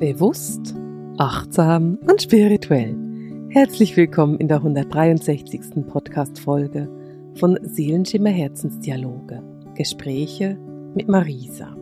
Bewusst, achtsam und spirituell. Herzlich willkommen in der 163. Podcast-Folge von Seelenschimmer Herzensdialoge. Gespräche mit Marisa.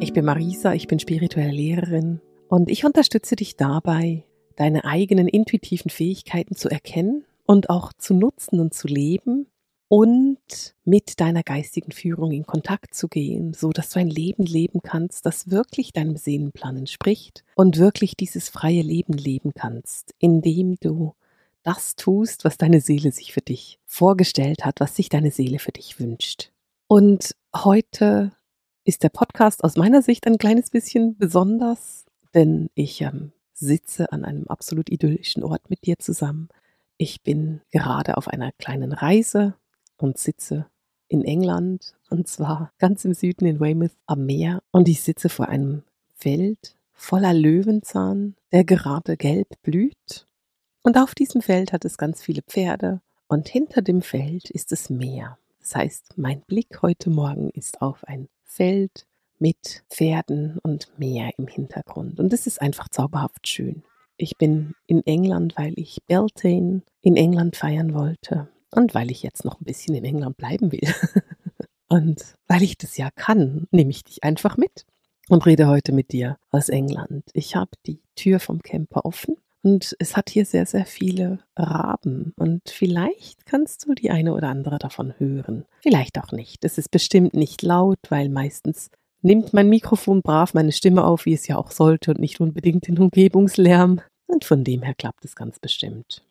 Ich bin Marisa, ich bin spirituelle Lehrerin und ich unterstütze dich dabei, deine eigenen intuitiven Fähigkeiten zu erkennen und auch zu nutzen und zu leben und mit deiner geistigen Führung in Kontakt zu gehen, so dass du ein Leben leben kannst, das wirklich deinem Seelenplan entspricht und wirklich dieses freie Leben leben kannst, indem du das tust, was deine Seele sich für dich vorgestellt hat, was sich deine Seele für dich wünscht. Und heute ist der Podcast aus meiner Sicht ein kleines bisschen besonders, denn ich ähm, sitze an einem absolut idyllischen Ort mit dir zusammen. Ich bin gerade auf einer kleinen Reise und sitze in England und zwar ganz im Süden in Weymouth am Meer. Und ich sitze vor einem Feld voller Löwenzahn, der gerade gelb blüht. Und auf diesem Feld hat es ganz viele Pferde. Und hinter dem Feld ist das Meer. Das heißt, mein Blick heute Morgen ist auf ein Feld mit Pferden und Meer im Hintergrund. Und es ist einfach zauberhaft schön. Ich bin in England, weil ich Beltane in England feiern wollte und weil ich jetzt noch ein bisschen in England bleiben will. und weil ich das ja kann, nehme ich dich einfach mit und rede heute mit dir aus England. Ich habe die Tür vom Camper offen und es hat hier sehr, sehr viele Raben. Und vielleicht kannst du die eine oder andere davon hören. Vielleicht auch nicht. Es ist bestimmt nicht laut, weil meistens nimmt mein Mikrofon brav meine Stimme auf, wie es ja auch sollte, und nicht unbedingt den Umgebungslärm. Und von dem her klappt es ganz bestimmt.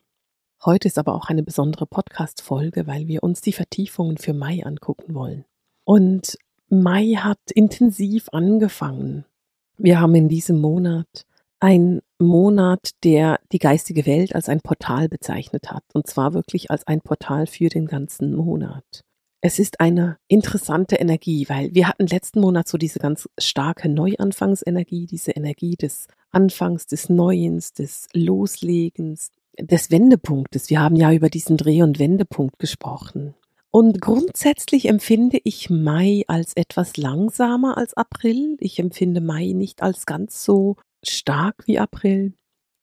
Heute ist aber auch eine besondere Podcast-Folge, weil wir uns die Vertiefungen für Mai angucken wollen. Und Mai hat intensiv angefangen. Wir haben in diesem Monat einen Monat, der die geistige Welt als ein Portal bezeichnet hat. Und zwar wirklich als ein Portal für den ganzen Monat. Es ist eine interessante Energie, weil wir hatten letzten Monat so diese ganz starke Neuanfangsenergie, diese Energie des Anfangs, des Neuens, des Loslegens, des Wendepunktes. Wir haben ja über diesen Dreh- und Wendepunkt gesprochen. Und grundsätzlich empfinde ich Mai als etwas langsamer als April. Ich empfinde Mai nicht als ganz so stark wie April.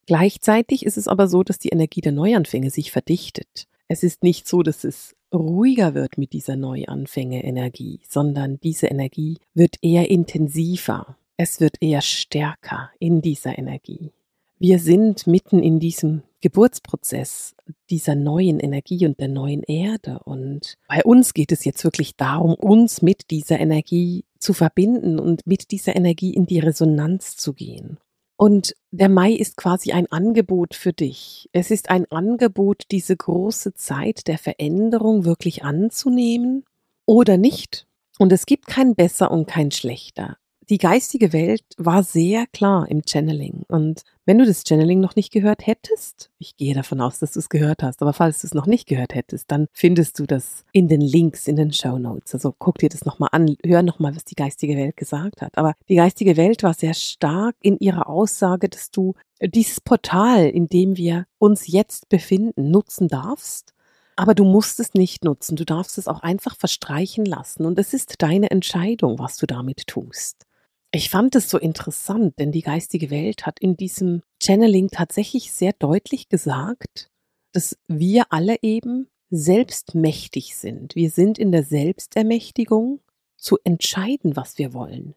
Gleichzeitig ist es aber so, dass die Energie der Neuanfänge sich verdichtet. Es ist nicht so, dass es ruhiger wird mit dieser Neuanfänge-Energie, sondern diese Energie wird eher intensiver. Es wird eher stärker in dieser Energie. Wir sind mitten in diesem Geburtsprozess dieser neuen Energie und der neuen Erde. Und bei uns geht es jetzt wirklich darum, uns mit dieser Energie zu verbinden und mit dieser Energie in die Resonanz zu gehen. Und der Mai ist quasi ein Angebot für dich. Es ist ein Angebot, diese große Zeit der Veränderung wirklich anzunehmen oder nicht. Und es gibt kein besser und kein schlechter die geistige Welt war sehr klar im Channeling. Und wenn du das Channeling noch nicht gehört hättest, ich gehe davon aus, dass du es gehört hast, aber falls du es noch nicht gehört hättest, dann findest du das in den Links, in den Show Notes. Also guck dir das nochmal an, hör nochmal, was die geistige Welt gesagt hat. Aber die geistige Welt war sehr stark in ihrer Aussage, dass du dieses Portal, in dem wir uns jetzt befinden, nutzen darfst aber du musst es nicht nutzen. Du darfst es auch einfach verstreichen lassen. Und es ist deine Entscheidung, was du damit tust. Ich fand es so interessant, denn die geistige Welt hat in diesem Channeling tatsächlich sehr deutlich gesagt, dass wir alle eben selbstmächtig sind. Wir sind in der Selbstermächtigung zu entscheiden, was wir wollen.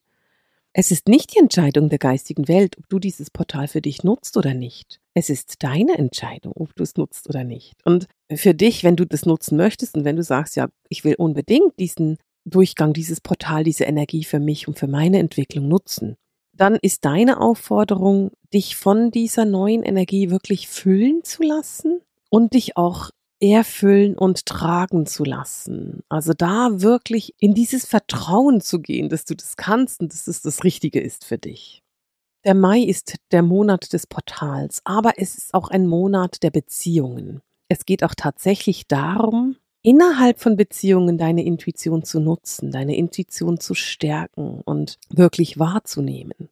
Es ist nicht die Entscheidung der geistigen Welt, ob du dieses Portal für dich nutzt oder nicht. Es ist deine Entscheidung, ob du es nutzt oder nicht. Und für dich, wenn du das nutzen möchtest und wenn du sagst, ja, ich will unbedingt diesen Durchgang, dieses Portal, diese Energie für mich und für meine Entwicklung nutzen, dann ist deine Aufforderung, dich von dieser neuen Energie wirklich füllen zu lassen und dich auch erfüllen und tragen zu lassen. Also da wirklich in dieses Vertrauen zu gehen, dass du das kannst und dass es das Richtige ist für dich. Der Mai ist der Monat des Portals, aber es ist auch ein Monat der Beziehungen. Es geht auch tatsächlich darum, innerhalb von Beziehungen deine Intuition zu nutzen, deine Intuition zu stärken und wirklich wahrzunehmen.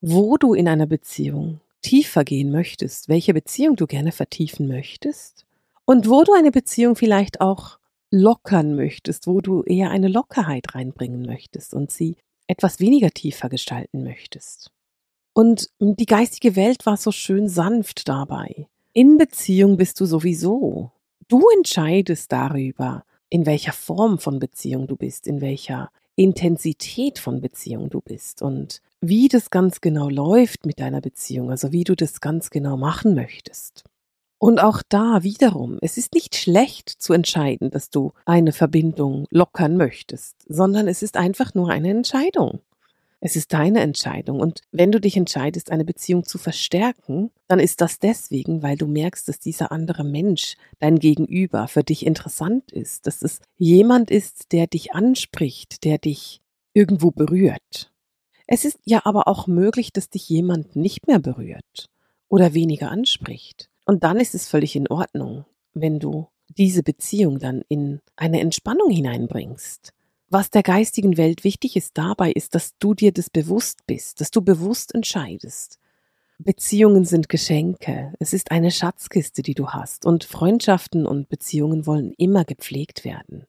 Wo du in einer Beziehung tiefer gehen möchtest, welche Beziehung du gerne vertiefen möchtest und wo du eine Beziehung vielleicht auch lockern möchtest, wo du eher eine Lockerheit reinbringen möchtest und sie etwas weniger tiefer gestalten möchtest. Und die geistige Welt war so schön sanft dabei. In Beziehung bist du sowieso. Du entscheidest darüber, in welcher Form von Beziehung du bist, in welcher Intensität von Beziehung du bist und wie das ganz genau läuft mit deiner Beziehung, also wie du das ganz genau machen möchtest. Und auch da wiederum, es ist nicht schlecht zu entscheiden, dass du eine Verbindung lockern möchtest, sondern es ist einfach nur eine Entscheidung. Es ist deine Entscheidung. Und wenn du dich entscheidest, eine Beziehung zu verstärken, dann ist das deswegen, weil du merkst, dass dieser andere Mensch, dein Gegenüber, für dich interessant ist, dass es jemand ist, der dich anspricht, der dich irgendwo berührt. Es ist ja aber auch möglich, dass dich jemand nicht mehr berührt oder weniger anspricht. Und dann ist es völlig in Ordnung, wenn du diese Beziehung dann in eine Entspannung hineinbringst. Was der geistigen Welt wichtig ist dabei, ist, dass du dir das bewusst bist, dass du bewusst entscheidest. Beziehungen sind Geschenke. Es ist eine Schatzkiste, die du hast. Und Freundschaften und Beziehungen wollen immer gepflegt werden.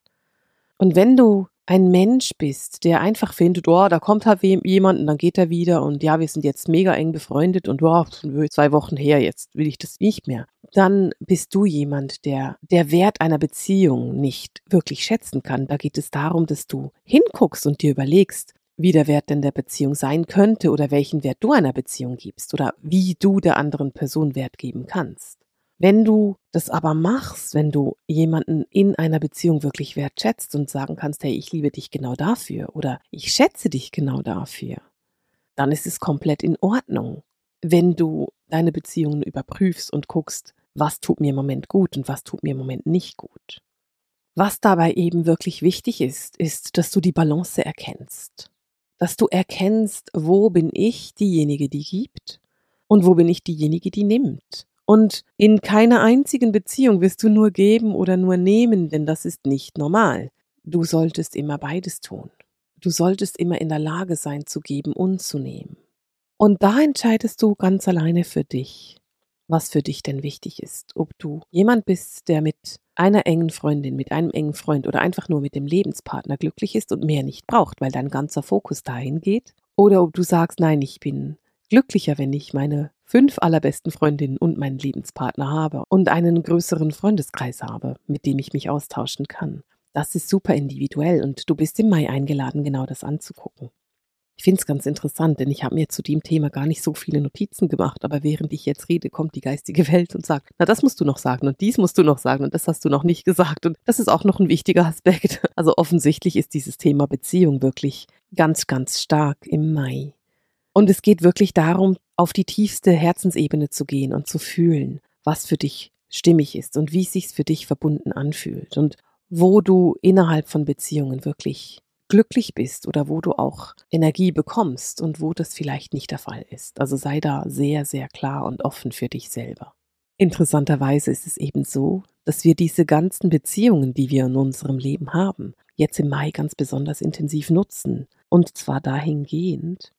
Und wenn du ein Mensch bist, der einfach findet, oh, da kommt halt jemand und dann geht er wieder und ja, wir sind jetzt mega eng befreundet und oh, zwei Wochen her, jetzt will ich das nicht mehr, dann bist du jemand, der der Wert einer Beziehung nicht wirklich schätzen kann. Da geht es darum, dass du hinguckst und dir überlegst, wie der Wert denn der Beziehung sein könnte oder welchen Wert du einer Beziehung gibst oder wie du der anderen Person Wert geben kannst. Wenn du das aber machst, wenn du jemanden in einer Beziehung wirklich wertschätzt und sagen kannst, hey, ich liebe dich genau dafür oder ich schätze dich genau dafür, dann ist es komplett in Ordnung, wenn du deine Beziehungen überprüfst und guckst, was tut mir im Moment gut und was tut mir im Moment nicht gut. Was dabei eben wirklich wichtig ist, ist, dass du die Balance erkennst. Dass du erkennst, wo bin ich diejenige, die gibt und wo bin ich diejenige, die nimmt. Und in keiner einzigen Beziehung wirst du nur geben oder nur nehmen, denn das ist nicht normal. Du solltest immer beides tun. Du solltest immer in der Lage sein zu geben und zu nehmen. Und da entscheidest du ganz alleine für dich, was für dich denn wichtig ist. Ob du jemand bist, der mit einer engen Freundin, mit einem engen Freund oder einfach nur mit dem Lebenspartner glücklich ist und mehr nicht braucht, weil dein ganzer Fokus dahin geht. Oder ob du sagst, nein, ich bin glücklicher, wenn ich meine fünf allerbesten Freundinnen und meinen Lebenspartner habe und einen größeren Freundeskreis habe, mit dem ich mich austauschen kann. Das ist super individuell und du bist im Mai eingeladen, genau das anzugucken. Ich finde es ganz interessant, denn ich habe mir zu dem Thema gar nicht so viele Notizen gemacht, aber während ich jetzt rede, kommt die geistige Welt und sagt, na das musst du noch sagen und dies musst du noch sagen und das hast du noch nicht gesagt und das ist auch noch ein wichtiger Aspekt. Also offensichtlich ist dieses Thema Beziehung wirklich ganz, ganz stark im Mai. Und es geht wirklich darum, auf die tiefste Herzensebene zu gehen und zu fühlen, was für dich stimmig ist und wie es sich für dich verbunden anfühlt und wo du innerhalb von Beziehungen wirklich glücklich bist oder wo du auch Energie bekommst und wo das vielleicht nicht der Fall ist. Also sei da sehr, sehr klar und offen für dich selber. Interessanterweise ist es eben so, dass wir diese ganzen Beziehungen, die wir in unserem Leben haben, jetzt im Mai ganz besonders intensiv nutzen. Und zwar dahingehend,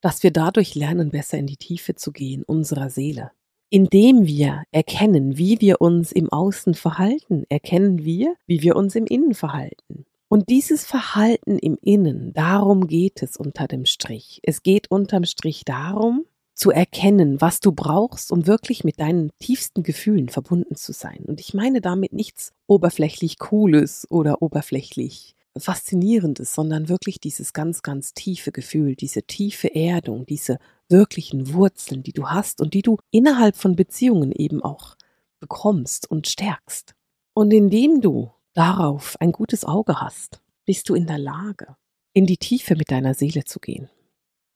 dass wir dadurch lernen, besser in die Tiefe zu gehen unserer Seele. Indem wir erkennen, wie wir uns im Außen verhalten, erkennen wir, wie wir uns im Innen verhalten. Und dieses Verhalten im Innen, darum geht es unter dem Strich. Es geht unterm Strich darum, zu erkennen, was du brauchst, um wirklich mit deinen tiefsten Gefühlen verbunden zu sein. Und ich meine damit nichts oberflächlich Cooles oder oberflächlich Faszinierendes, sondern wirklich dieses ganz, ganz tiefe Gefühl, diese tiefe Erdung, diese wirklichen Wurzeln, die du hast und die du innerhalb von Beziehungen eben auch bekommst und stärkst. Und indem du darauf ein gutes Auge hast, bist du in der Lage, in die Tiefe mit deiner Seele zu gehen.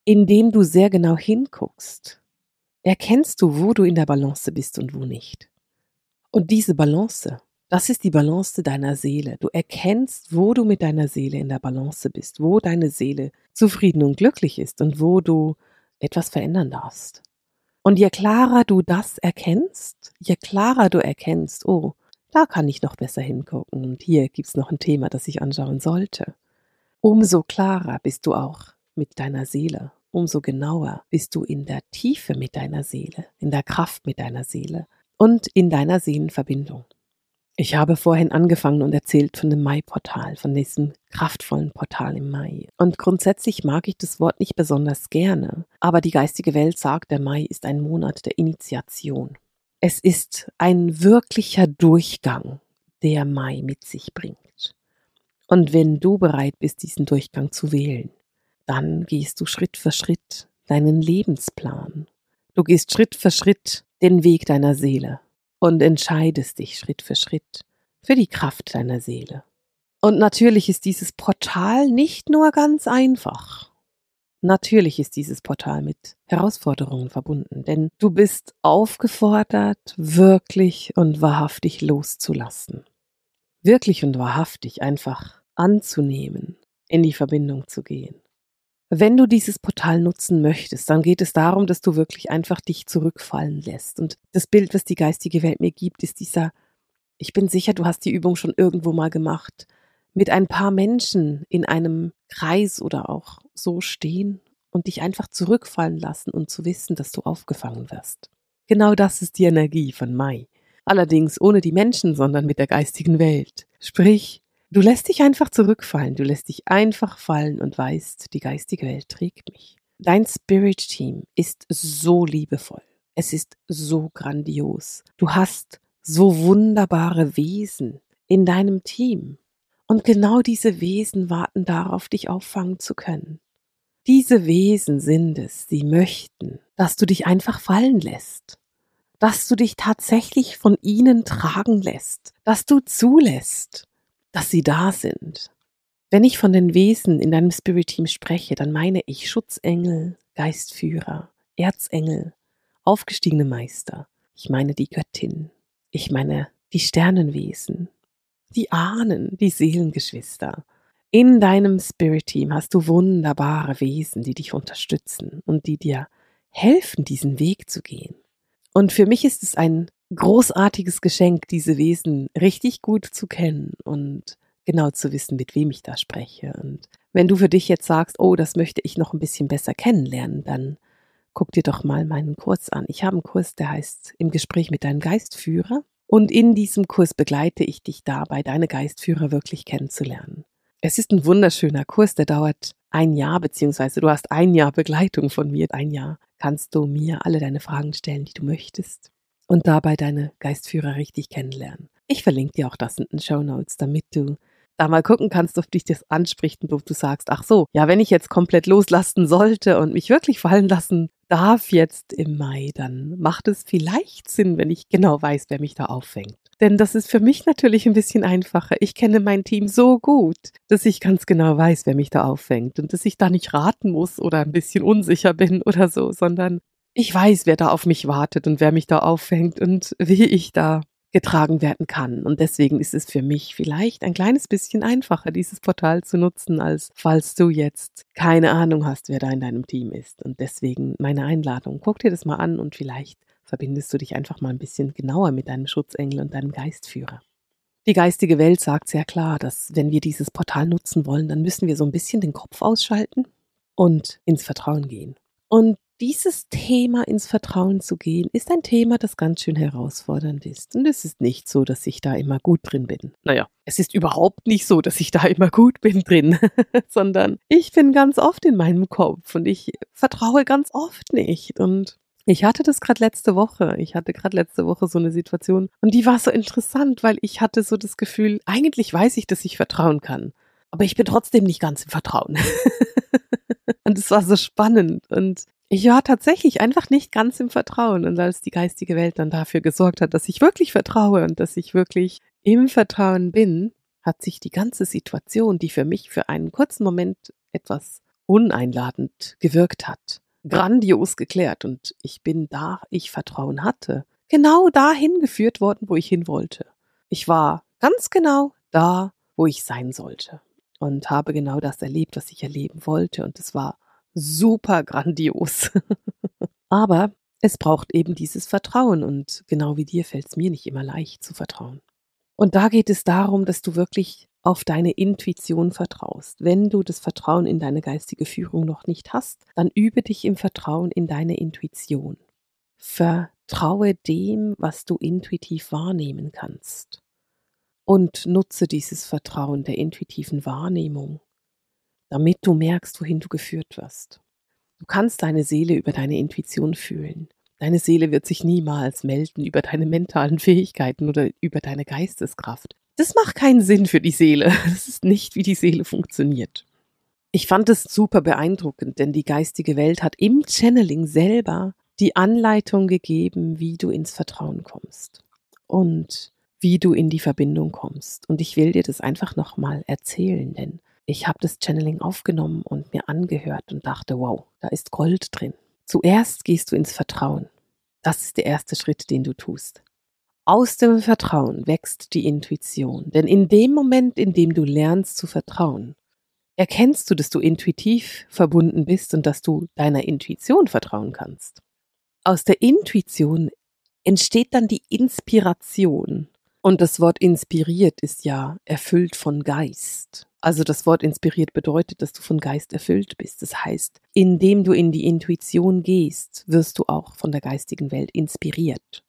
Indem du sehr genau hinguckst, erkennst du, wo du in der Balance bist und wo nicht. Und diese Balance das ist die Balance deiner Seele. Du erkennst, wo du mit deiner Seele in der Balance bist, wo deine Seele zufrieden und glücklich ist und wo du etwas verändern darfst. Und je klarer du das erkennst, je klarer du erkennst, oh, da kann ich noch besser hingucken und hier gibt's noch ein Thema, das ich anschauen sollte, umso klarer bist du auch mit deiner Seele, umso genauer bist du in der Tiefe mit deiner Seele, in der Kraft mit deiner Seele und in deiner Seelenverbindung. Ich habe vorhin angefangen und erzählt von dem Mai-Portal, von diesem kraftvollen Portal im Mai. Und grundsätzlich mag ich das Wort nicht besonders gerne, aber die geistige Welt sagt, der Mai ist ein Monat der Initiation. Es ist ein wirklicher Durchgang, der Mai mit sich bringt. Und wenn du bereit bist, diesen Durchgang zu wählen, dann gehst du Schritt für Schritt deinen Lebensplan. Du gehst Schritt für Schritt den Weg deiner Seele und entscheidest dich Schritt für Schritt für die Kraft deiner Seele. Und natürlich ist dieses Portal nicht nur ganz einfach. Natürlich ist dieses Portal mit Herausforderungen verbunden, denn du bist aufgefordert, wirklich und wahrhaftig loszulassen. Wirklich und wahrhaftig einfach anzunehmen, in die Verbindung zu gehen. Wenn du dieses Portal nutzen möchtest, dann geht es darum, dass du wirklich einfach dich zurückfallen lässt. Und das Bild, was die geistige Welt mir gibt, ist dieser, ich bin sicher, du hast die Übung schon irgendwo mal gemacht, mit ein paar Menschen in einem Kreis oder auch so stehen und dich einfach zurückfallen lassen und zu wissen, dass du aufgefangen wirst. Genau das ist die Energie von Mai. Allerdings ohne die Menschen, sondern mit der geistigen Welt. Sprich, Du lässt dich einfach zurückfallen, du lässt dich einfach fallen und weißt, die geistige Welt trägt mich. Dein Spirit Team ist so liebevoll. Es ist so grandios. Du hast so wunderbare Wesen in deinem Team. Und genau diese Wesen warten darauf, dich auffangen zu können. Diese Wesen sind es, sie möchten, dass du dich einfach fallen lässt, dass du dich tatsächlich von ihnen tragen lässt, dass du zulässt, dass sie da sind. Wenn ich von den Wesen in deinem Spirit-Team spreche, dann meine ich Schutzengel, Geistführer, Erzengel, aufgestiegene Meister. Ich meine die Göttin. Ich meine die Sternenwesen, die Ahnen, die Seelengeschwister. In deinem Spirit-Team hast du wunderbare Wesen, die dich unterstützen und die dir helfen, diesen Weg zu gehen. Und für mich ist es ein großartiges Geschenk, diese Wesen richtig gut zu kennen und genau zu wissen, mit wem ich da spreche. Und wenn du für dich jetzt sagst, oh, das möchte ich noch ein bisschen besser kennenlernen, dann guck dir doch mal meinen Kurs an. Ich habe einen Kurs, der heißt Im Gespräch mit deinem Geistführer. Und in diesem Kurs begleite ich dich dabei, deine Geistführer wirklich kennenzulernen. Es ist ein wunderschöner Kurs, der dauert ein Jahr, beziehungsweise du hast ein Jahr Begleitung von mir. Ein Jahr kannst du mir alle deine Fragen stellen, die du möchtest und dabei deine Geistführer richtig kennenlernen. Ich verlinke dir auch das in den Show Notes, damit du da mal gucken kannst, ob dich das anspricht und ob du sagst, ach so, ja, wenn ich jetzt komplett loslassen sollte und mich wirklich fallen lassen darf jetzt im Mai, dann macht es vielleicht Sinn, wenn ich genau weiß, wer mich da auffängt. Denn das ist für mich natürlich ein bisschen einfacher. Ich kenne mein Team so gut, dass ich ganz genau weiß, wer mich da auffängt und dass ich da nicht raten muss oder ein bisschen unsicher bin oder so, sondern ich weiß, wer da auf mich wartet und wer mich da auffängt und wie ich da getragen werden kann. Und deswegen ist es für mich vielleicht ein kleines bisschen einfacher, dieses Portal zu nutzen, als falls du jetzt keine Ahnung hast, wer da in deinem Team ist. Und deswegen meine Einladung. Guck dir das mal an und vielleicht verbindest du dich einfach mal ein bisschen genauer mit deinem Schutzengel und deinem Geistführer. Die geistige Welt sagt sehr klar, dass wenn wir dieses Portal nutzen wollen, dann müssen wir so ein bisschen den Kopf ausschalten und ins Vertrauen gehen. Und dieses Thema ins Vertrauen zu gehen, ist ein Thema, das ganz schön herausfordernd ist. Und es ist nicht so, dass ich da immer gut drin bin. Naja, es ist überhaupt nicht so, dass ich da immer gut bin drin, sondern ich bin ganz oft in meinem Kopf und ich vertraue ganz oft nicht. Und ich hatte das gerade letzte Woche. Ich hatte gerade letzte Woche so eine Situation und die war so interessant, weil ich hatte so das Gefühl, eigentlich weiß ich, dass ich vertrauen kann. Aber ich bin trotzdem nicht ganz im Vertrauen. und es war so spannend. Und ich war tatsächlich einfach nicht ganz im Vertrauen. Und als die geistige Welt dann dafür gesorgt hat, dass ich wirklich vertraue und dass ich wirklich im Vertrauen bin, hat sich die ganze Situation, die für mich für einen kurzen Moment etwas uneinladend gewirkt hat, grandios geklärt. Und ich bin da, ich Vertrauen hatte, genau dahin geführt worden, wo ich hin wollte. Ich war ganz genau da, wo ich sein sollte. Und habe genau das erlebt, was ich erleben wollte. Und es war super grandios. Aber es braucht eben dieses Vertrauen und genau wie dir fällt es mir nicht immer leicht zu vertrauen. Und da geht es darum, dass du wirklich auf deine Intuition vertraust. Wenn du das Vertrauen in deine geistige Führung noch nicht hast, dann übe dich im Vertrauen in deine Intuition. Vertraue dem, was du intuitiv wahrnehmen kannst. und nutze dieses Vertrauen der intuitiven Wahrnehmung, damit du merkst, wohin du geführt wirst. Du kannst deine Seele über deine Intuition fühlen. Deine Seele wird sich niemals melden über deine mentalen Fähigkeiten oder über deine Geisteskraft. Das macht keinen Sinn für die Seele. Das ist nicht, wie die Seele funktioniert. Ich fand es super beeindruckend, denn die geistige Welt hat im Channeling selber die Anleitung gegeben, wie du ins Vertrauen kommst und wie du in die Verbindung kommst. Und ich will dir das einfach nochmal erzählen, denn ich habe das Channeling aufgenommen und mir angehört und dachte, wow, da ist Gold drin. Zuerst gehst du ins Vertrauen. Das ist der erste Schritt, den du tust. Aus dem Vertrauen wächst die Intuition, denn in dem Moment, in dem du lernst zu vertrauen, erkennst du, dass du intuitiv verbunden bist und dass du deiner Intuition vertrauen kannst. Aus der Intuition entsteht dann die Inspiration. Und das Wort inspiriert ist ja erfüllt von Geist. Also das Wort inspiriert bedeutet, dass du von Geist erfüllt bist. Das heißt, indem du in die Intuition gehst, wirst du auch von der geistigen Welt inspiriert.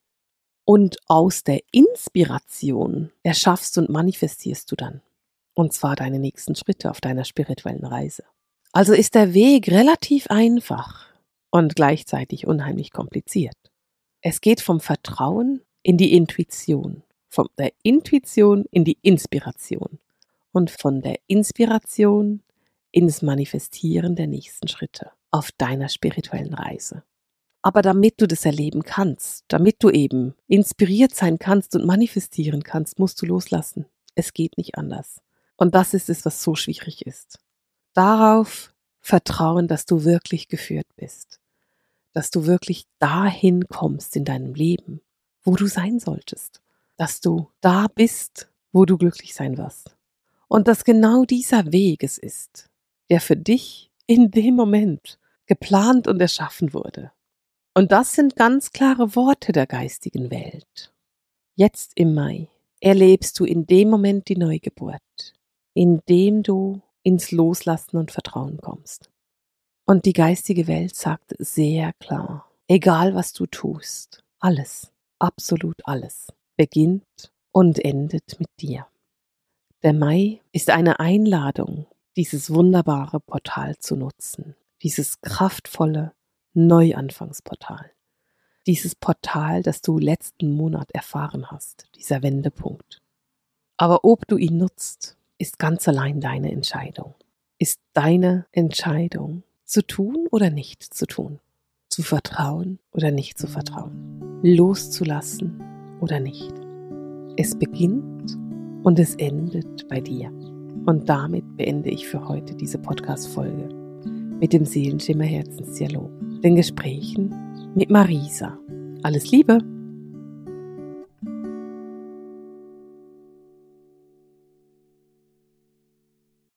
Und aus der Inspiration erschaffst und manifestierst du dann. Und zwar deine nächsten Schritte auf deiner spirituellen Reise. Also ist der Weg relativ einfach und gleichzeitig unheimlich kompliziert. Es geht vom Vertrauen in die Intuition, von der Intuition in die Inspiration und von der Inspiration ins Manifestieren der nächsten Schritte auf deiner spirituellen Reise. Aber damit du das erleben kannst, damit du eben inspiriert sein kannst und manifestieren kannst, musst du loslassen. Es geht nicht anders. Und das ist es, was so schwierig ist. Darauf vertrauen, dass du wirklich geführt bist. Dass du wirklich dahin kommst in deinem Leben, wo du sein solltest. Dass du da bist, wo du glücklich sein wirst. Und dass genau dieser Weg es ist, der für dich in dem Moment geplant und erschaffen wurde. Und das sind ganz klare Worte der geistigen Welt. Jetzt im Mai erlebst du in dem Moment die Neugeburt, in dem du ins Loslassen und Vertrauen kommst. Und die geistige Welt sagt sehr klar, egal was du tust, alles, absolut alles, beginnt und endet mit dir. Der Mai ist eine Einladung, dieses wunderbare Portal zu nutzen, dieses kraftvolle Neuanfangsportal, dieses Portal, das du letzten Monat erfahren hast, dieser Wendepunkt. Aber ob du ihn nutzt, ist ganz allein deine Entscheidung. Ist deine Entscheidung, zu tun oder nicht zu tun, zu vertrauen oder nicht zu vertrauen, loszulassen oder nicht. Es beginnt und es endet bei dir. Und damit beende ich für heute diese Podcast-Folge mit dem Seelenschimmer Herzensdialog, den Gesprächen mit Marisa. Alles Liebe!